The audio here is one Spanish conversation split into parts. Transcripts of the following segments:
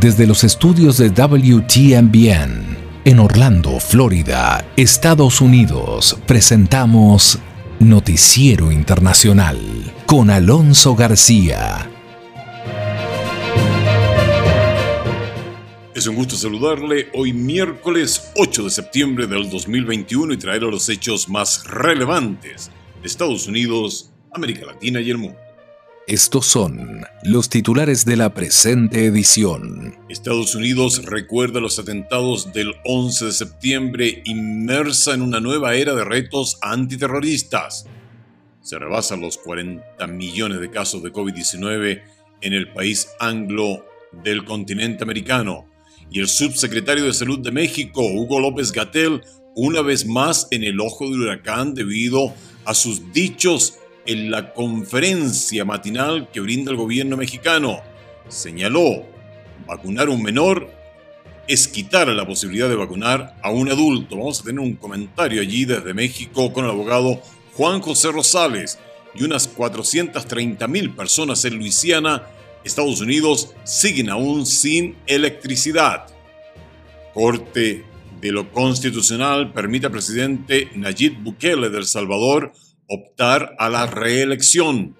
desde los estudios de WTMBN en Orlando, Florida, Estados Unidos, presentamos Noticiero Internacional con Alonso García. Es un gusto saludarle hoy miércoles 8 de septiembre del 2021 y traer los hechos más relevantes de Estados Unidos, América Latina y el mundo. Estos son los titulares de la presente edición. Estados Unidos recuerda los atentados del 11 de septiembre inmersa en una nueva era de retos antiterroristas. Se rebasan los 40 millones de casos de COVID-19 en el país anglo del continente americano. Y el subsecretario de Salud de México, Hugo López Gatel, una vez más en el ojo del huracán debido a sus dichos en la conferencia matinal que brinda el gobierno mexicano. Señaló, vacunar a un menor es quitar la posibilidad de vacunar a un adulto. Vamos a tener un comentario allí desde México con el abogado Juan José Rosales y unas 430 mil personas en Luisiana, Estados Unidos, siguen aún sin electricidad. Corte de lo Constitucional permite al presidente Nayib Bukele de El Salvador optar a la reelección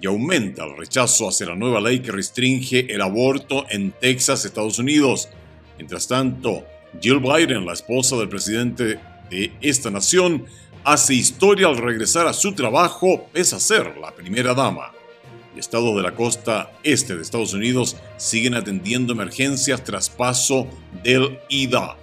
y aumenta el rechazo hacia la nueva ley que restringe el aborto en Texas, Estados Unidos. Mientras tanto, Jill Biden, la esposa del presidente de esta nación, hace historia al regresar a su trabajo pese a ser la primera dama. El estado de la costa este de Estados Unidos siguen atendiendo emergencias tras paso del IDA.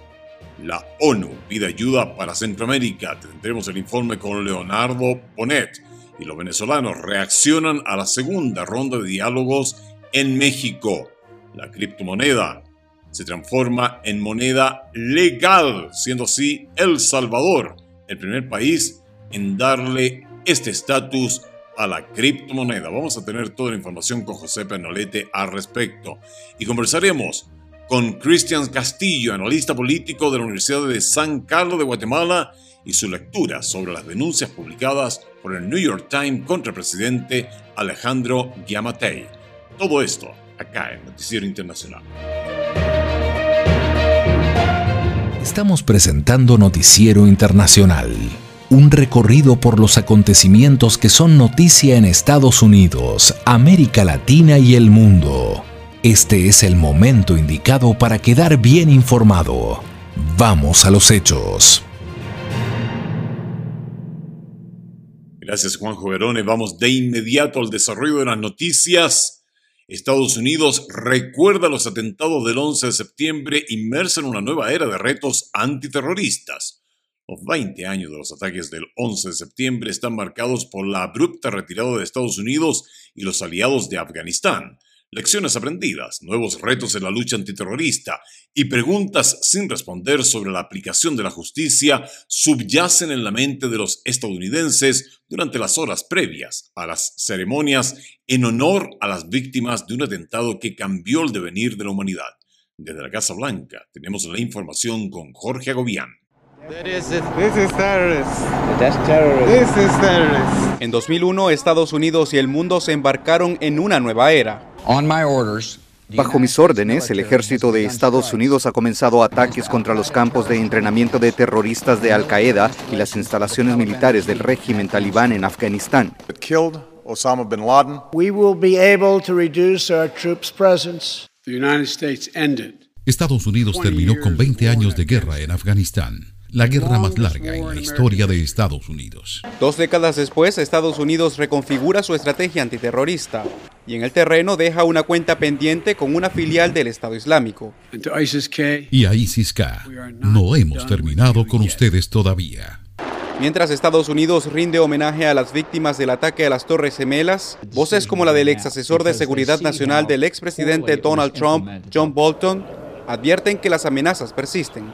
La ONU pide ayuda para Centroamérica. Tendremos el informe con Leonardo Ponet. Y los venezolanos reaccionan a la segunda ronda de diálogos en México. La criptomoneda se transforma en moneda legal, siendo así El Salvador el primer país en darle este estatus a la criptomoneda. Vamos a tener toda la información con José Penolete al respecto. Y conversaremos con Cristian Castillo, analista político de la Universidad de San Carlos de Guatemala, y su lectura sobre las denuncias publicadas por el New York Times contra el presidente Alejandro Giammattei. Todo esto acá en Noticiero Internacional. Estamos presentando Noticiero Internacional, un recorrido por los acontecimientos que son noticia en Estados Unidos, América Latina y el mundo. Este es el momento indicado para quedar bien informado. Vamos a los hechos. Gracias Juanjo Verone. Vamos de inmediato al desarrollo de las noticias. Estados Unidos recuerda los atentados del 11 de septiembre inmersa en una nueva era de retos antiterroristas. Los 20 años de los ataques del 11 de septiembre están marcados por la abrupta retirada de Estados Unidos y los aliados de Afganistán lecciones aprendidas, nuevos retos en la lucha antiterrorista y preguntas sin responder sobre la aplicación de la justicia subyacen en la mente de los estadounidenses durante las horas previas a las ceremonias en honor a las víctimas de un atentado que cambió el devenir de la humanidad. Desde la Casa Blanca tenemos la información con Jorge Agobián. En 2001, Estados Unidos y el mundo se embarcaron en una nueva era. Bajo mis órdenes, el ejército de Estados Unidos ha comenzado ataques contra los campos de entrenamiento de terroristas de Al-Qaeda y las instalaciones militares del régimen talibán en Afganistán. Estados Unidos terminó con 20 años de guerra en Afganistán la guerra más larga en la historia de Estados Unidos. Dos décadas después, Estados Unidos reconfigura su estrategia antiterrorista y en el terreno deja una cuenta pendiente con una filial del Estado Islámico. Y a ISIS-K, no hemos terminado con ustedes todavía. Mientras Estados Unidos rinde homenaje a las víctimas del ataque a las Torres Gemelas, voces como la del ex asesor de seguridad nacional del expresidente Donald Trump, John Bolton, advierten que las amenazas persisten.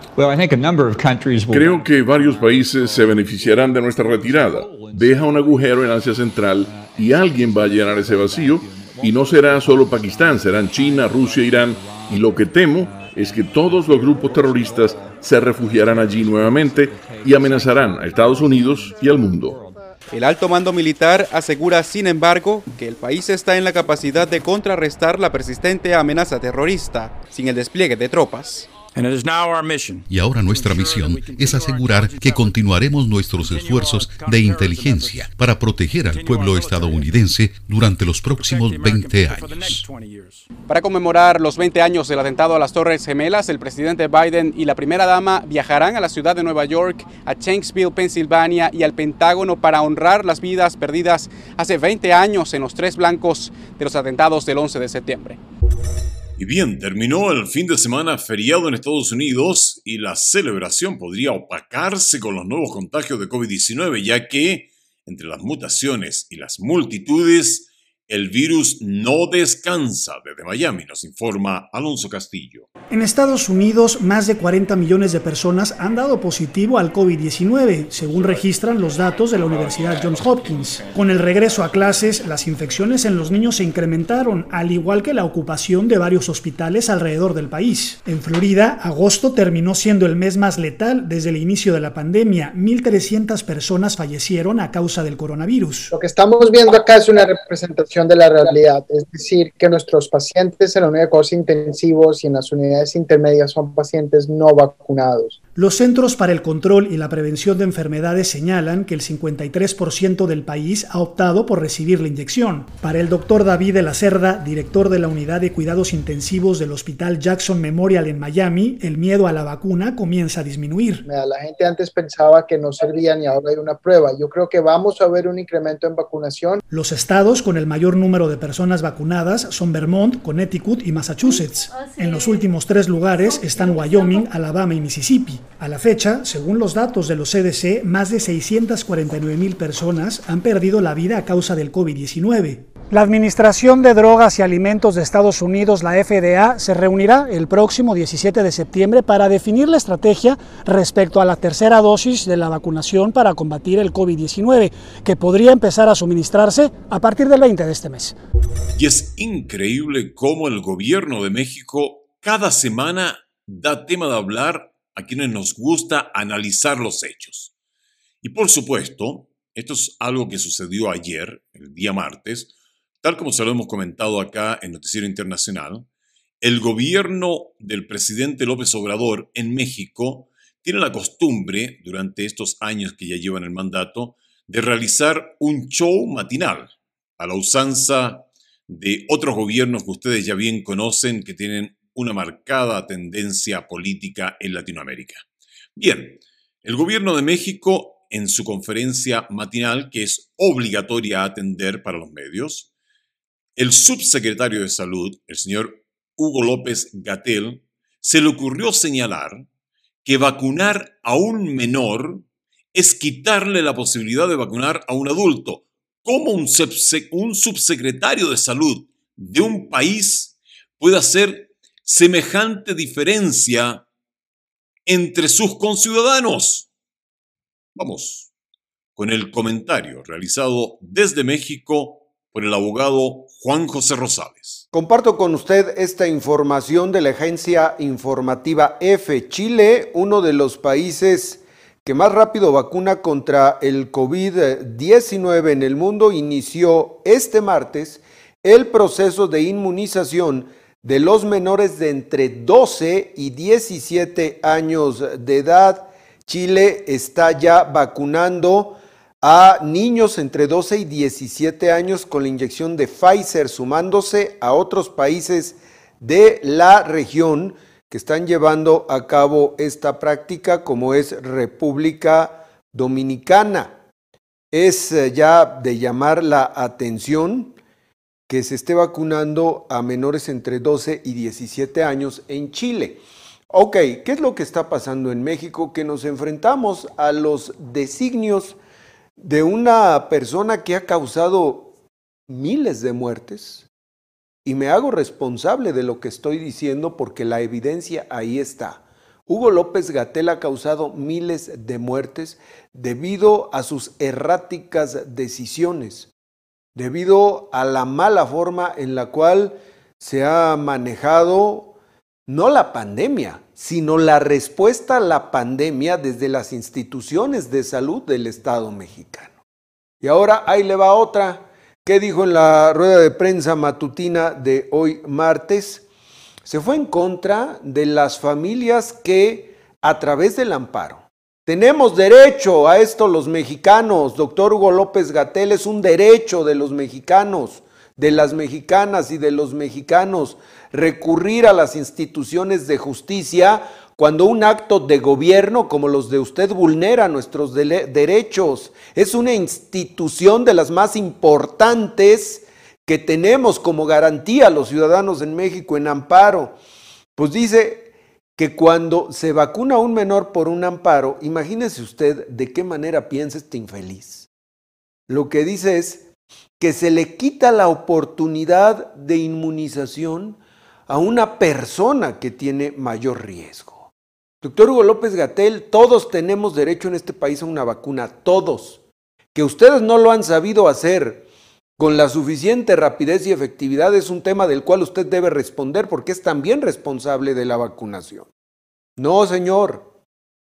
Creo que varios países se beneficiarán de nuestra retirada. Deja un agujero en Asia Central y alguien va a llenar ese vacío y no será solo Pakistán, serán China, Rusia, Irán y lo que temo es que todos los grupos terroristas se refugiarán allí nuevamente y amenazarán a Estados Unidos y al mundo. El alto mando militar asegura, sin embargo, que el país está en la capacidad de contrarrestar la persistente amenaza terrorista sin el despliegue de tropas. Y ahora nuestra misión es asegurar que continuaremos nuestros esfuerzos de inteligencia para proteger al pueblo estadounidense durante los próximos 20 años. Para conmemorar los 20 años del atentado a las Torres Gemelas, el presidente Biden y la primera dama viajarán a la ciudad de Nueva York, a Shanksville, Pensilvania y al Pentágono para honrar las vidas perdidas hace 20 años en los tres blancos de los atentados del 11 de septiembre. Y bien, terminó el fin de semana feriado en Estados Unidos y la celebración podría opacarse con los nuevos contagios de COVID-19, ya que entre las mutaciones y las multitudes, el virus no descansa. Desde Miami nos informa Alonso Castillo. En Estados Unidos, más de 40 millones de personas han dado positivo al COVID-19, según registran los datos de la Universidad Johns Hopkins. Con el regreso a clases, las infecciones en los niños se incrementaron, al igual que la ocupación de varios hospitales alrededor del país. En Florida, agosto terminó siendo el mes más letal desde el inicio de la pandemia. 1.300 personas fallecieron a causa del coronavirus. Lo que estamos viendo acá es una representación de la realidad, es decir, que nuestros pacientes en la unidad de cuidados intensivos y en las unidades intermedias son pacientes no vacunados. Los Centros para el Control y la Prevención de Enfermedades señalan que el 53% del país ha optado por recibir la inyección. Para el doctor David de la Cerda, director de la Unidad de Cuidados Intensivos del Hospital Jackson Memorial en Miami, el miedo a la vacuna comienza a disminuir. La gente antes pensaba que no servían y ahora hay una prueba. Yo creo que vamos a ver un incremento en vacunación. Los estados con el mayor número de personas vacunadas son Vermont, Connecticut y Massachusetts. En los últimos tres lugares están Wyoming, Alabama y Mississippi. A la fecha, según los datos de los CDC, más de 649 mil personas han perdido la vida a causa del COVID-19. La Administración de Drogas y Alimentos de Estados Unidos, la FDA, se reunirá el próximo 17 de septiembre para definir la estrategia respecto a la tercera dosis de la vacunación para combatir el COVID-19, que podría empezar a suministrarse a partir del 20 de este mes. Y es increíble cómo el gobierno de México cada semana da tema de hablar a quienes nos gusta analizar los hechos. Y por supuesto, esto es algo que sucedió ayer, el día martes, Tal como se lo hemos comentado acá en Noticiero Internacional, el gobierno del presidente López Obrador en México tiene la costumbre, durante estos años que ya llevan el mandato, de realizar un show matinal, a la usanza de otros gobiernos que ustedes ya bien conocen, que tienen una marcada tendencia política en Latinoamérica. Bien, el gobierno de México, en su conferencia matinal, que es obligatoria a atender para los medios, el subsecretario de Salud, el señor Hugo López Gatel, se le ocurrió señalar que vacunar a un menor es quitarle la posibilidad de vacunar a un adulto. ¿Cómo un, subsecretario de salud de un país puede hacer semejante diferencia entre sus conciudadanos? Vamos con el comentario realizado desde México por el abogado Juan José Rosales. Comparto con usted esta información de la agencia informativa F. Chile, uno de los países que más rápido vacuna contra el COVID-19 en el mundo, inició este martes el proceso de inmunización de los menores de entre 12 y 17 años de edad. Chile está ya vacunando a niños entre 12 y 17 años con la inyección de Pfizer, sumándose a otros países de la región que están llevando a cabo esta práctica, como es República Dominicana. Es eh, ya de llamar la atención que se esté vacunando a menores entre 12 y 17 años en Chile. Ok, ¿qué es lo que está pasando en México? Que nos enfrentamos a los designios de una persona que ha causado miles de muertes y me hago responsable de lo que estoy diciendo porque la evidencia ahí está. Hugo López Gatel ha causado miles de muertes debido a sus erráticas decisiones, debido a la mala forma en la cual se ha manejado no la pandemia, sino la respuesta a la pandemia desde las instituciones de salud del Estado mexicano. Y ahora ahí le va otra. ¿Qué dijo en la rueda de prensa matutina de hoy martes? Se fue en contra de las familias que a través del amparo. Tenemos derecho a esto los mexicanos. Doctor Hugo López Gatel es un derecho de los mexicanos, de las mexicanas y de los mexicanos recurrir a las instituciones de justicia cuando un acto de gobierno como los de usted vulnera nuestros derechos. Es una institución de las más importantes que tenemos como garantía a los ciudadanos en México en amparo. Pues dice que cuando se vacuna a un menor por un amparo, imagínese usted de qué manera piensa este infeliz. Lo que dice es que se le quita la oportunidad de inmunización a una persona que tiene mayor riesgo. Doctor Hugo López Gatel, todos tenemos derecho en este país a una vacuna, todos. Que ustedes no lo han sabido hacer con la suficiente rapidez y efectividad es un tema del cual usted debe responder porque es también responsable de la vacunación. No, señor,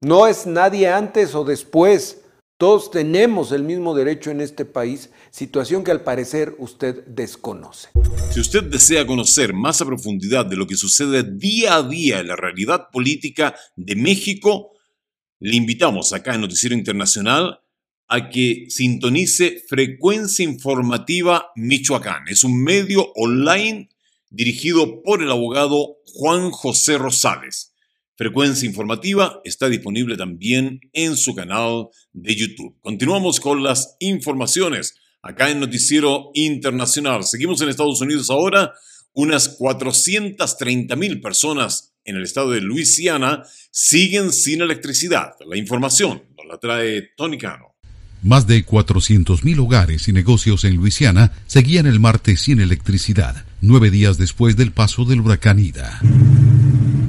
no es nadie antes o después. Todos tenemos el mismo derecho en este país, situación que al parecer usted desconoce. Si usted desea conocer más a profundidad de lo que sucede día a día en la realidad política de México, le invitamos acá en Noticiero Internacional a que sintonice Frecuencia Informativa Michoacán. Es un medio online dirigido por el abogado Juan José Rosales. Frecuencia Informativa está disponible también en su canal de YouTube. Continuamos con las informaciones acá en Noticiero Internacional. Seguimos en Estados Unidos ahora. Unas 430 mil personas en el estado de Luisiana siguen sin electricidad. La información nos la trae Tony Cano. Más de 400.000 hogares y negocios en Luisiana seguían el martes sin electricidad, nueve días después del paso del huracán Ida.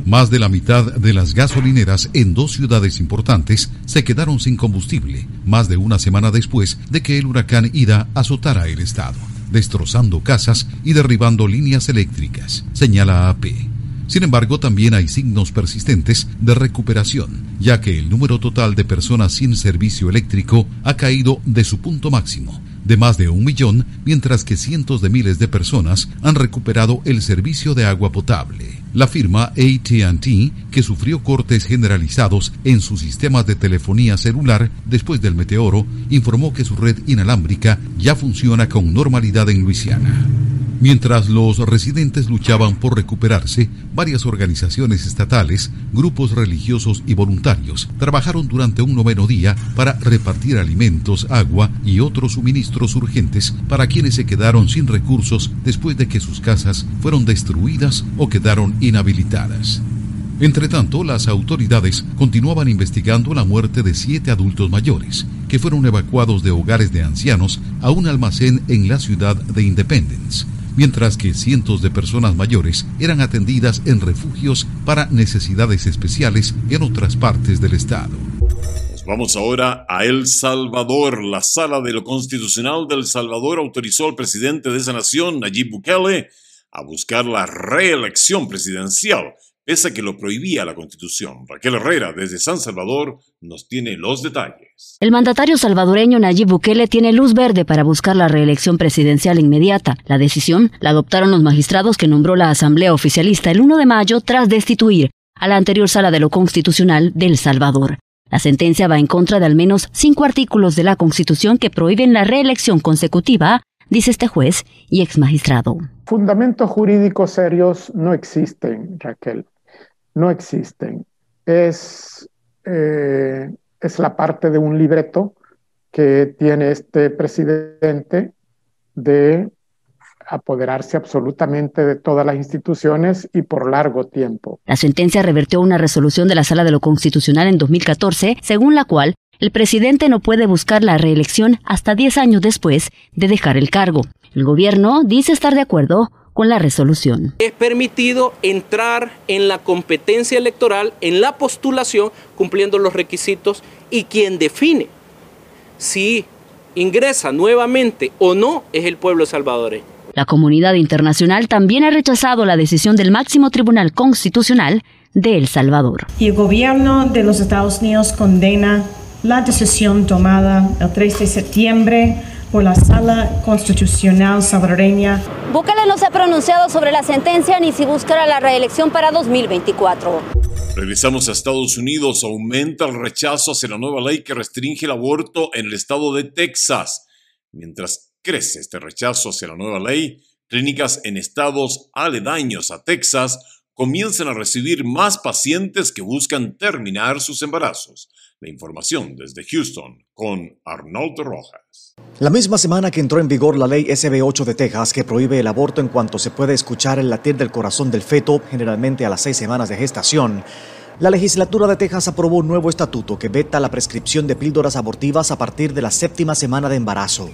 Más de la mitad de las gasolineras en dos ciudades importantes se quedaron sin combustible, más de una semana después de que el huracán Ida azotara el estado, destrozando casas y derribando líneas eléctricas, señala AP. Sin embargo, también hay signos persistentes de recuperación, ya que el número total de personas sin servicio eléctrico ha caído de su punto máximo, de más de un millón, mientras que cientos de miles de personas han recuperado el servicio de agua potable. La firma ATT, que sufrió cortes generalizados en sus sistemas de telefonía celular después del meteoro, informó que su red inalámbrica ya funciona con normalidad en Luisiana. Mientras los residentes luchaban por recuperarse, varias organizaciones estatales, grupos religiosos y voluntarios trabajaron durante un noveno día para repartir alimentos, agua y otros suministros urgentes para quienes se quedaron sin recursos después de que sus casas fueron destruidas o quedaron inhabilitadas. Entre tanto, las autoridades continuaban investigando la muerte de siete adultos mayores, que fueron evacuados de hogares de ancianos a un almacén en la ciudad de Independence mientras que cientos de personas mayores eran atendidas en refugios para necesidades especiales en otras partes del estado. vamos ahora a El Salvador. La Sala de lo Constitucional del Salvador autorizó al presidente de esa nación, Nayib Bukele, a buscar la reelección presidencial pese a que lo prohibía la Constitución. Raquel Herrera, desde San Salvador, nos tiene los detalles. El mandatario salvadoreño Nayib Bukele tiene luz verde para buscar la reelección presidencial inmediata. La decisión la adoptaron los magistrados que nombró la Asamblea Oficialista el 1 de mayo tras destituir a la anterior Sala de lo Constitucional del Salvador. La sentencia va en contra de al menos cinco artículos de la Constitución que prohíben la reelección consecutiva, dice este juez y ex magistrado. Fundamentos jurídicos serios no existen, Raquel no existen. Es, eh, es la parte de un libreto que tiene este presidente de apoderarse absolutamente de todas las instituciones y por largo tiempo. La sentencia revertió una resolución de la Sala de lo Constitucional en 2014, según la cual el presidente no puede buscar la reelección hasta 10 años después de dejar el cargo. El gobierno dice estar de acuerdo con la resolución. Es permitido entrar en la competencia electoral, en la postulación, cumpliendo los requisitos y quien define si ingresa nuevamente o no es el pueblo salvadoreño. La comunidad internacional también ha rechazado la decisión del máximo tribunal constitucional de El Salvador. Y el gobierno de los Estados Unidos condena la decisión tomada el 3 de septiembre por la Sala Constitucional salvadoreña. Bukele no se ha pronunciado sobre la sentencia ni si buscará la reelección para 2024. Regresamos a Estados Unidos. Aumenta el rechazo hacia la nueva ley que restringe el aborto en el estado de Texas. Mientras crece este rechazo hacia la nueva ley, clínicas en estados aledaños a Texas comienzan a recibir más pacientes que buscan terminar sus embarazos. La información desde Houston con Arnoldo Rojas. La misma semana que entró en vigor la ley SB8 de Texas que prohíbe el aborto en cuanto se puede escuchar el latir del corazón del feto, generalmente a las seis semanas de gestación, la legislatura de Texas aprobó un nuevo estatuto que veta la prescripción de píldoras abortivas a partir de la séptima semana de embarazo.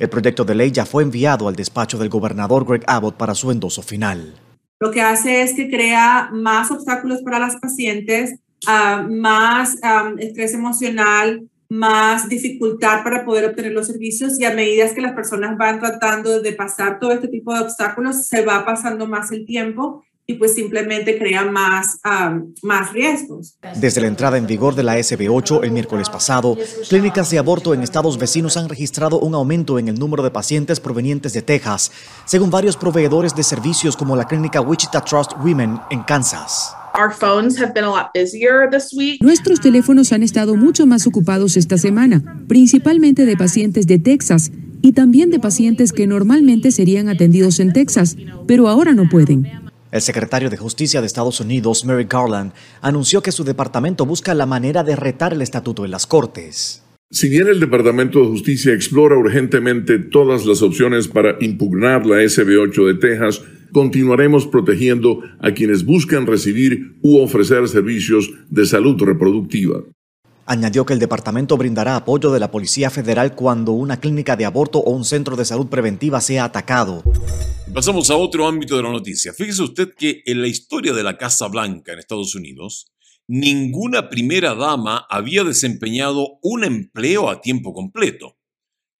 El proyecto de ley ya fue enviado al despacho del gobernador Greg Abbott para su endoso final. Lo que hace es que crea más obstáculos para las pacientes más estrés emocional, más dificultad para poder obtener los servicios y a medida que las personas van tratando de pasar todo este tipo de obstáculos, se va pasando más el tiempo y pues simplemente crea más, más riesgos. Desde la entrada en vigor de la SB8 el miércoles pasado, clínicas de aborto en estados vecinos han registrado un aumento en el número de pacientes provenientes de Texas, según varios proveedores de servicios como la clínica Wichita Trust Women en Kansas. Nuestros teléfonos han estado mucho más ocupados esta semana, principalmente de pacientes de Texas y también de pacientes que normalmente serían atendidos en Texas, pero ahora no pueden. El secretario de Justicia de Estados Unidos, Merrick Garland, anunció que su departamento busca la manera de retar el estatuto en las cortes. Si bien el Departamento de Justicia explora urgentemente todas las opciones para impugnar la SB8 de Texas, continuaremos protegiendo a quienes buscan recibir u ofrecer servicios de salud reproductiva. Añadió que el departamento brindará apoyo de la Policía Federal cuando una clínica de aborto o un centro de salud preventiva sea atacado. Pasamos a otro ámbito de la noticia. Fíjese usted que en la historia de la Casa Blanca en Estados Unidos, ninguna primera dama había desempeñado un empleo a tiempo completo.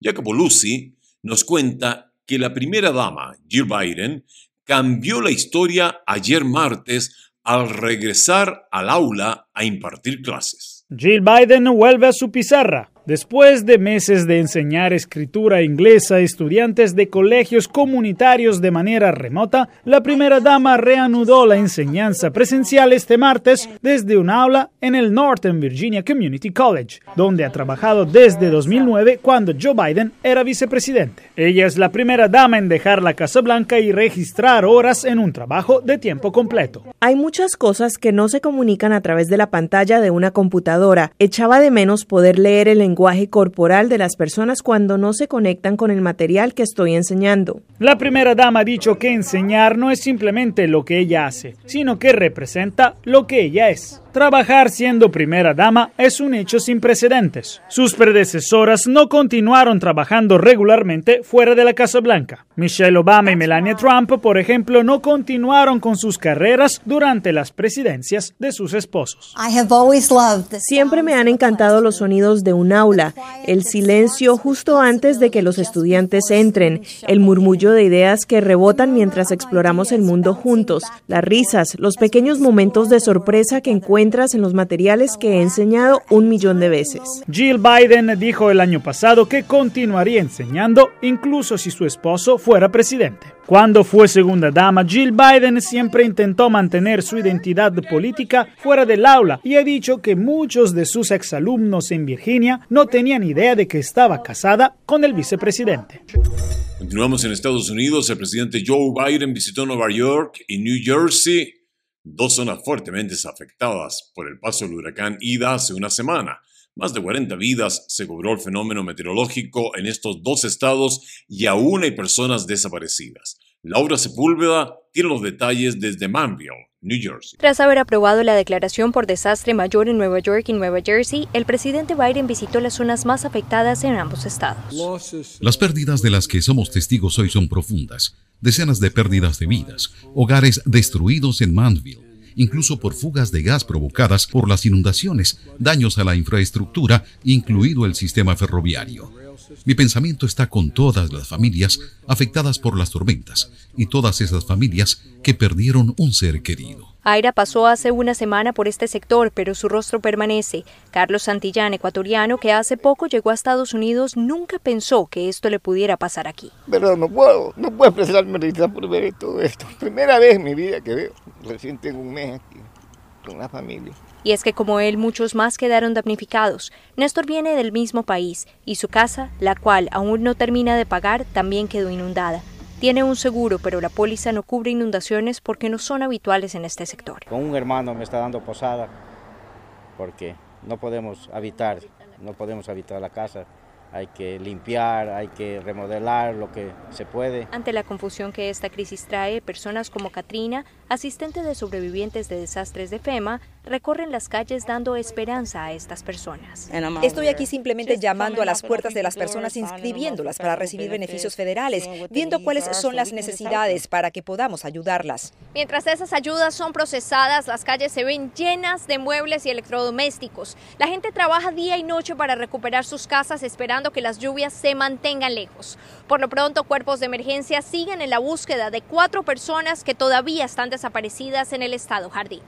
Jacopo Lucy nos cuenta que la primera dama, Jill Biden, cambió la historia ayer martes al regresar al aula a impartir clases. Jill Biden vuelve a su pizarra. Después de meses de enseñar escritura inglesa a estudiantes de colegios comunitarios de manera remota, la primera dama reanudó la enseñanza presencial este martes desde un aula en el Northern Virginia Community College, donde ha trabajado desde 2009 cuando Joe Biden era vicepresidente. Ella es la primera dama en dejar la Casa Blanca y registrar horas en un trabajo de tiempo completo. Hay muchas cosas que no se comunican a través de la pantalla de una computadora. Echaba de menos poder leer el lenguaje corporal de las personas cuando no se conectan con el material que estoy enseñando. La primera dama ha dicho que enseñar no es simplemente lo que ella hace, sino que representa lo que ella es. Trabajar siendo primera dama es un hecho sin precedentes. Sus predecesoras no continuaron trabajando regularmente fuera de la Casa Blanca. Michelle Obama y Melania Trump, por ejemplo, no continuaron con sus carreras durante las presidencias de sus esposos. Siempre me han encantado los sonidos de un aula, el silencio justo antes de que los estudiantes entren, el murmullo de ideas que rebotan mientras exploramos el mundo juntos, las risas, los pequeños momentos de sorpresa que encuentran en los materiales que he enseñado un millón de veces. Jill Biden dijo el año pasado que continuaría enseñando incluso si su esposo fuera presidente. Cuando fue segunda dama, Jill Biden siempre intentó mantener su identidad política fuera del aula y ha dicho que muchos de sus exalumnos en Virginia no tenían idea de que estaba casada con el vicepresidente. Continuamos en Estados Unidos. El presidente Joe Biden visitó Nueva York y New Jersey dos zonas fuertemente afectadas por el paso del huracán Ida hace una semana. Más de 40 vidas se cobró el fenómeno meteorológico en estos dos estados y aún hay personas desaparecidas. Laura Sepúlveda tiene los detalles desde Manville, New Jersey. Tras haber aprobado la declaración por desastre mayor en Nueva York y Nueva Jersey, el presidente Biden visitó las zonas más afectadas en ambos estados. Las pérdidas de las que somos testigos hoy son profundas decenas de pérdidas de vidas, hogares destruidos en Manville, incluso por fugas de gas provocadas por las inundaciones, daños a la infraestructura, incluido el sistema ferroviario. Mi pensamiento está con todas las familias afectadas por las tormentas y todas esas familias que perdieron un ser querido. Aira pasó hace una semana por este sector, pero su rostro permanece. Carlos Santillán, ecuatoriano, que hace poco llegó a Estados Unidos, nunca pensó que esto le pudiera pasar aquí. Pero no puedo, no puedo expresarme por ver todo esto. Primera vez en mi vida que veo, recién tengo un mes aquí con la familia. Y es que como él, muchos más quedaron damnificados. Néstor viene del mismo país y su casa, la cual aún no termina de pagar, también quedó inundada. Tiene un seguro, pero la póliza no cubre inundaciones porque no son habituales en este sector. Con un hermano me está dando posada porque no podemos habitar, no podemos habitar la casa hay que limpiar, hay que remodelar lo que se puede. Ante la confusión que esta crisis trae, personas como Katrina, asistente de sobrevivientes de desastres de FEMA, recorren las calles dando esperanza a estas personas. Estoy aquí simplemente llamando a las puertas de las personas, inscribiéndolas para recibir beneficios federales, viendo cuáles son las necesidades para que podamos ayudarlas. Mientras esas ayudas son procesadas, las calles se ven llenas de muebles y electrodomésticos. La gente trabaja día y noche para recuperar sus casas esperando que las lluvias se mantengan lejos. Por lo pronto, cuerpos de emergencia siguen en la búsqueda de cuatro personas que todavía están desaparecidas en el estado Jardín.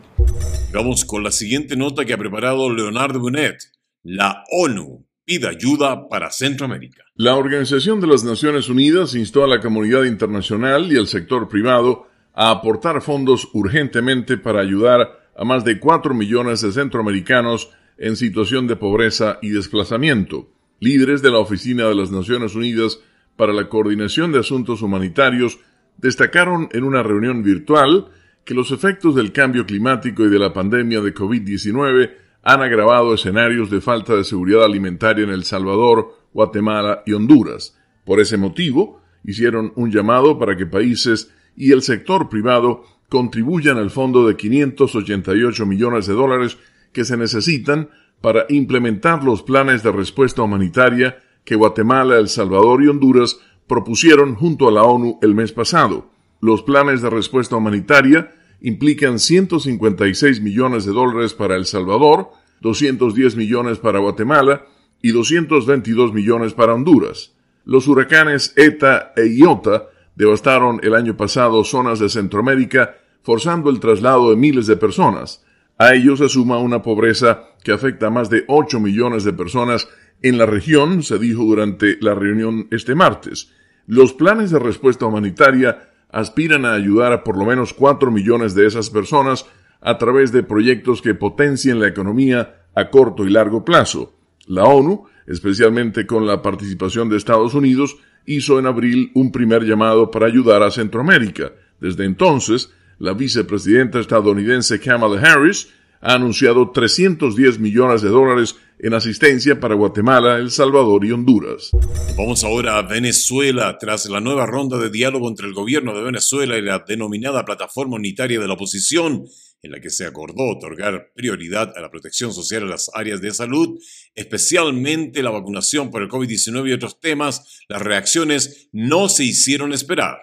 Vamos con la siguiente nota que ha preparado Leonardo Bonet. La ONU pide ayuda para Centroamérica. La Organización de las Naciones Unidas instó a la comunidad internacional y al sector privado a aportar fondos urgentemente para ayudar a más de 4 millones de centroamericanos en situación de pobreza y desplazamiento. Líderes de la Oficina de las Naciones Unidas para la Coordinación de Asuntos Humanitarios destacaron en una reunión virtual que los efectos del cambio climático y de la pandemia de COVID-19 han agravado escenarios de falta de seguridad alimentaria en El Salvador, Guatemala y Honduras. Por ese motivo, hicieron un llamado para que países y el sector privado contribuyan al fondo de 588 millones de dólares que se necesitan para implementar los planes de respuesta humanitaria que Guatemala, El Salvador y Honduras propusieron junto a la ONU el mes pasado. Los planes de respuesta humanitaria implican 156 millones de dólares para El Salvador, 210 millones para Guatemala y 222 millones para Honduras. Los huracanes ETA e IOTA devastaron el año pasado zonas de Centroamérica, forzando el traslado de miles de personas. A ello se suma una pobreza que afecta a más de 8 millones de personas en la región, se dijo durante la reunión este martes. Los planes de respuesta humanitaria aspiran a ayudar a por lo menos 4 millones de esas personas a través de proyectos que potencien la economía a corto y largo plazo. La ONU, especialmente con la participación de Estados Unidos, hizo en abril un primer llamado para ayudar a Centroamérica. Desde entonces, la vicepresidenta estadounidense Kamala Harris ha anunciado 310 millones de dólares en asistencia para Guatemala, El Salvador y Honduras. Vamos ahora a Venezuela. Tras la nueva ronda de diálogo entre el gobierno de Venezuela y la denominada Plataforma Unitaria de la Oposición, en la que se acordó otorgar prioridad a la protección social en las áreas de salud, especialmente la vacunación por el COVID-19 y otros temas, las reacciones no se hicieron esperar.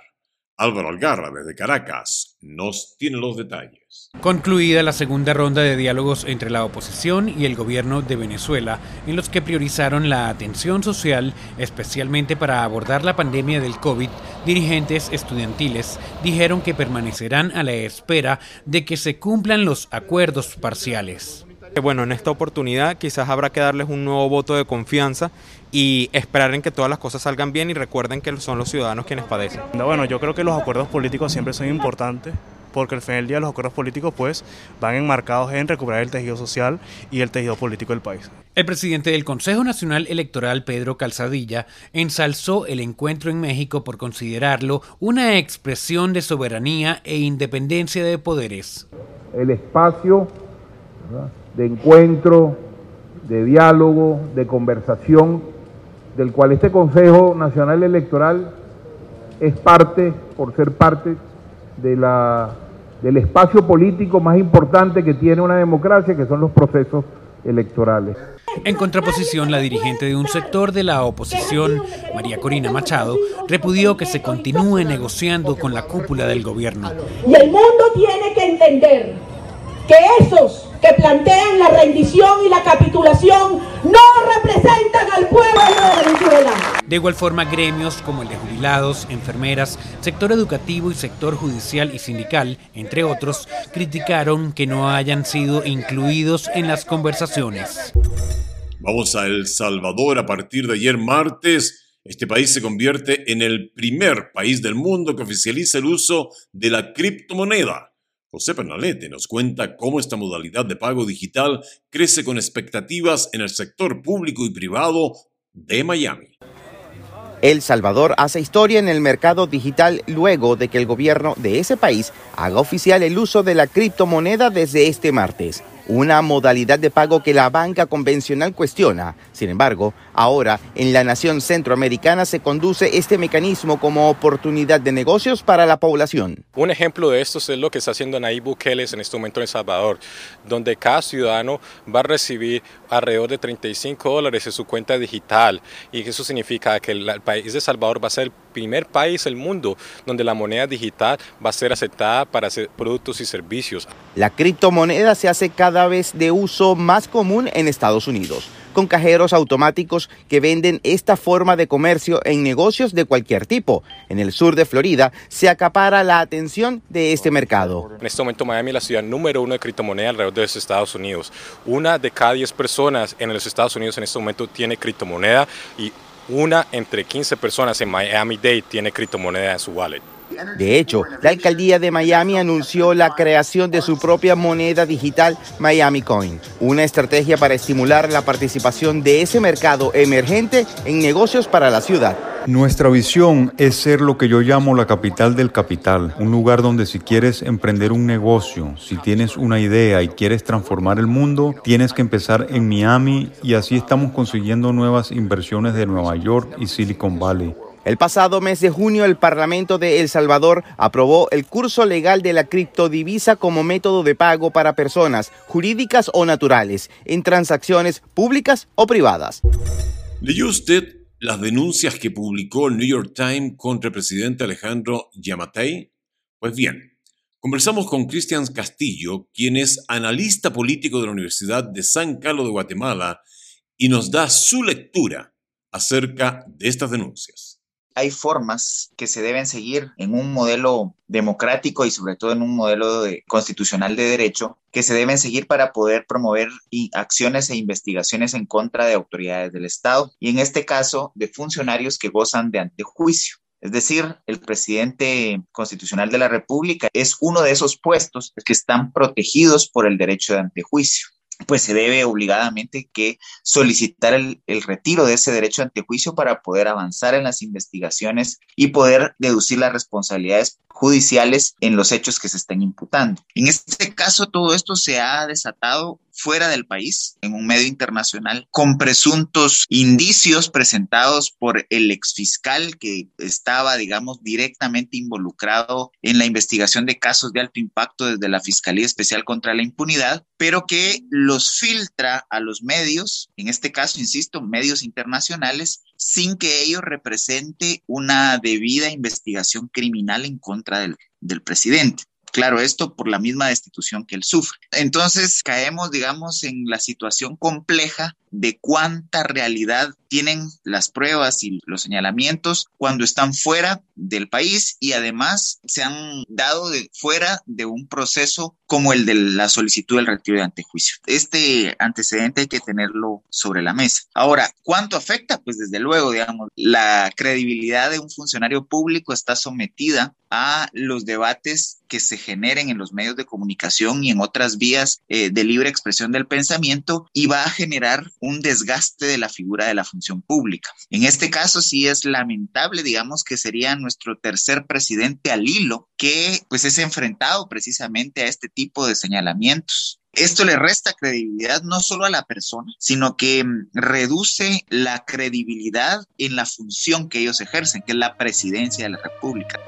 Álvaro Algarra, desde Caracas, nos tiene los detalles. Concluida la segunda ronda de diálogos entre la oposición y el gobierno de Venezuela, en los que priorizaron la atención social, especialmente para abordar la pandemia del COVID, dirigentes estudiantiles dijeron que permanecerán a la espera de que se cumplan los acuerdos parciales. Bueno, en esta oportunidad quizás habrá que darles un nuevo voto de confianza y esperar en que todas las cosas salgan bien y recuerden que son los ciudadanos quienes padecen. Bueno, yo creo que los acuerdos políticos siempre son importantes porque al final del día los acuerdos políticos pues van enmarcados en recuperar el tejido social y el tejido político del país. El presidente del Consejo Nacional Electoral, Pedro Calzadilla, ensalzó el encuentro en México por considerarlo una expresión de soberanía e independencia de poderes. El espacio de encuentro, de diálogo, de conversación, del cual este Consejo Nacional Electoral es parte, por ser parte de la, del espacio político más importante que tiene una democracia, que son los procesos electorales. En contraposición, la dirigente de un sector de la oposición, María Corina Machado, repudió que se continúe negociando con la cúpula del gobierno. Y el mundo tiene que entender que esos que plantean la rendición y la capitulación no representan al pueblo de Venezuela. De igual forma, gremios como el de jubilados, enfermeras, sector educativo y sector judicial y sindical, entre otros, criticaron que no hayan sido incluidos en las conversaciones. Vamos a El Salvador a partir de ayer martes. Este país se convierte en el primer país del mundo que oficializa el uso de la criptomoneda. José Pernalete nos cuenta cómo esta modalidad de pago digital crece con expectativas en el sector público y privado de Miami. El Salvador hace historia en el mercado digital luego de que el gobierno de ese país haga oficial el uso de la criptomoneda desde este martes una modalidad de pago que la banca convencional cuestiona. Sin embargo, ahora en la nación centroamericana se conduce este mecanismo como oportunidad de negocios para la población. Un ejemplo de esto es lo que está haciendo Nayib Bukele en este momento en El Salvador, donde cada ciudadano va a recibir alrededor de 35 dólares en su cuenta digital y eso significa que el país de Salvador va a ser el primer país del mundo donde la moneda digital va a ser aceptada para hacer productos y servicios. La criptomoneda se hace cada vez de uso más común en Estados Unidos con cajeros automáticos que venden esta forma de comercio en negocios de cualquier tipo. En el sur de Florida se acapara la atención de este mercado. En este momento Miami es la ciudad número uno de criptomoneda alrededor de los Estados Unidos. Una de cada diez personas en los Estados Unidos en este momento tiene criptomoneda y una entre 15 personas en Miami-Dade tiene criptomoneda en su wallet. De hecho, la alcaldía de Miami anunció la creación de su propia moneda digital Miami Coin, una estrategia para estimular la participación de ese mercado emergente en negocios para la ciudad. Nuestra visión es ser lo que yo llamo la capital del capital, un lugar donde si quieres emprender un negocio, si tienes una idea y quieres transformar el mundo, tienes que empezar en Miami y así estamos consiguiendo nuevas inversiones de Nueva York y Silicon Valley. El pasado mes de junio, el Parlamento de El Salvador aprobó el curso legal de la criptodivisa como método de pago para personas jurídicas o naturales en transacciones públicas o privadas. ¿Leyó usted las denuncias que publicó el New York Times contra el presidente Alejandro Yamatei? Pues bien, conversamos con Cristian Castillo, quien es analista político de la Universidad de San Carlos de Guatemala, y nos da su lectura acerca de estas denuncias hay formas que se deben seguir en un modelo democrático y sobre todo en un modelo constitucional de derecho que se deben seguir para poder promover acciones e investigaciones en contra de autoridades del Estado y en este caso de funcionarios que gozan de antejuicio. Es decir, el presidente constitucional de la República es uno de esos puestos que están protegidos por el derecho de antejuicio pues se debe obligadamente que solicitar el, el, retiro de ese derecho ante juicio para poder avanzar en las investigaciones y poder deducir las responsabilidades judiciales en los hechos que se estén imputando. En este caso, todo esto se ha desatado fuera del país, en un medio internacional, con presuntos indicios presentados por el exfiscal que estaba, digamos, directamente involucrado en la investigación de casos de alto impacto desde la Fiscalía Especial contra la Impunidad, pero que los filtra a los medios, en este caso, insisto, medios internacionales, sin que ello represente una debida investigación criminal en contra del, del presidente. Claro, esto por la misma destitución que él sufre. Entonces caemos, digamos, en la situación compleja de cuánta realidad tienen las pruebas y los señalamientos cuando están fuera del país y además se han dado fuera de un proceso como el de la solicitud del retiro de antejuicio. Este antecedente hay que tenerlo sobre la mesa. Ahora, ¿cuánto afecta? Pues desde luego, digamos, la credibilidad de un funcionario público está sometida a los debates que se generen en los medios de comunicación y en otras vías eh, de libre expresión del pensamiento y va a generar un desgaste de la figura de la función pública. En este caso sí es lamentable, digamos, que sería nuestro tercer presidente al hilo que pues es enfrentado precisamente a este tipo de señalamientos. Esto le resta credibilidad no solo a la persona, sino que mm, reduce la credibilidad en la función que ellos ejercen, que es la presidencia de la República.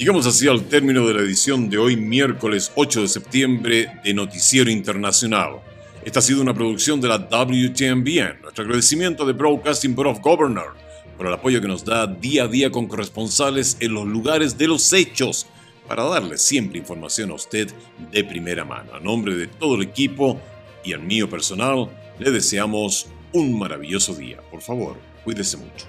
Llegamos así al término de la edición de hoy, miércoles 8 de septiembre, de Noticiero Internacional. Esta ha sido una producción de la WTMBN. Nuestro agradecimiento de Broadcasting Board of Governors por el apoyo que nos da día a día con corresponsales en los lugares de los hechos para darle siempre información a usted de primera mano. A nombre de todo el equipo y al mío personal, le deseamos un maravilloso día. Por favor, cuídese mucho.